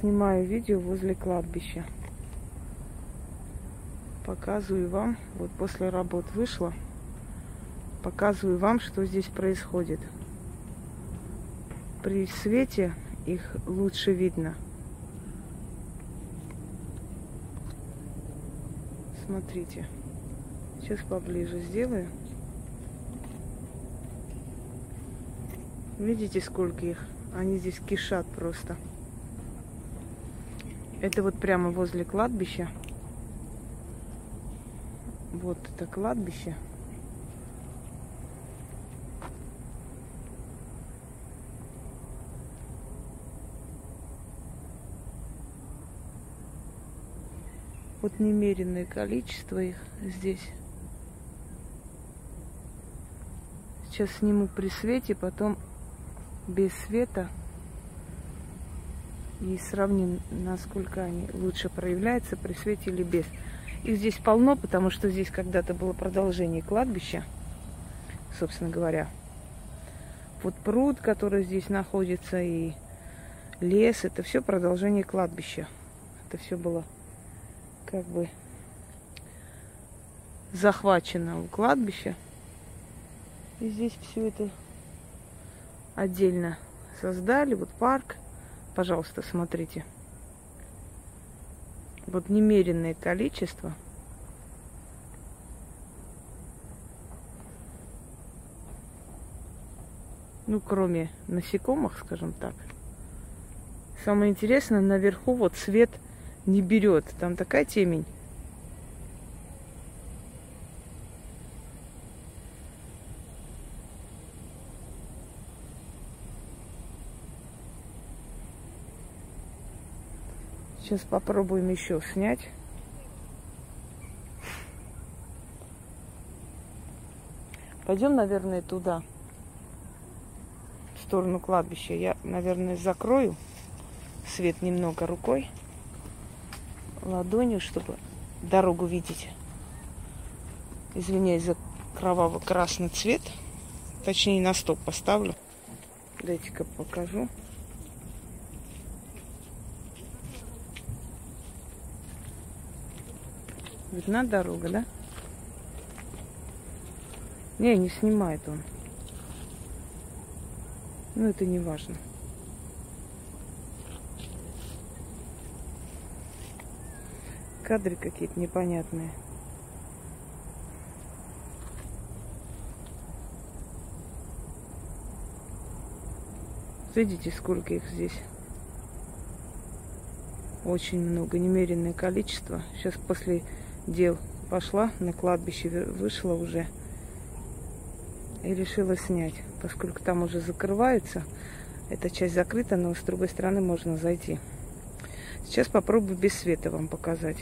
Снимаю видео возле кладбища. Показываю вам, вот после работ вышла, показываю вам, что здесь происходит. При свете их лучше видно. Смотрите. Сейчас поближе сделаю. Видите, сколько их? Они здесь кишат просто. Это вот прямо возле кладбища. Вот это кладбище. Вот немеренное количество их здесь. Сейчас сниму при свете, потом без света и сравним, насколько они лучше проявляются при свете или без. Их здесь полно, потому что здесь когда-то было продолжение кладбища, собственно говоря. Вот пруд, который здесь находится, и лес, это все продолжение кладбища. Это все было как бы захвачено у кладбища. И здесь все это отдельно создали. Вот парк. Пожалуйста, смотрите. Вот немеренное количество. Ну, кроме насекомых, скажем так. Самое интересное, наверху вот цвет не берет. Там такая темень. Сейчас попробуем еще снять. Пойдем, наверное, туда, в сторону кладбища. Я, наверное, закрою свет немного рукой, ладонью, чтобы дорогу видеть. Извиняюсь за кроваво-красный цвет. Точнее, на стоп поставлю. Дайте-ка покажу. Видна дорога, да? Не, не снимает он. Ну, это не важно. Кадры какие-то непонятные. Видите, сколько их здесь? Очень много, немеренное количество. Сейчас после дел пошла на кладбище, вышла уже и решила снять, поскольку там уже закрывается. Эта часть закрыта, но с другой стороны можно зайти. Сейчас попробую без света вам показать.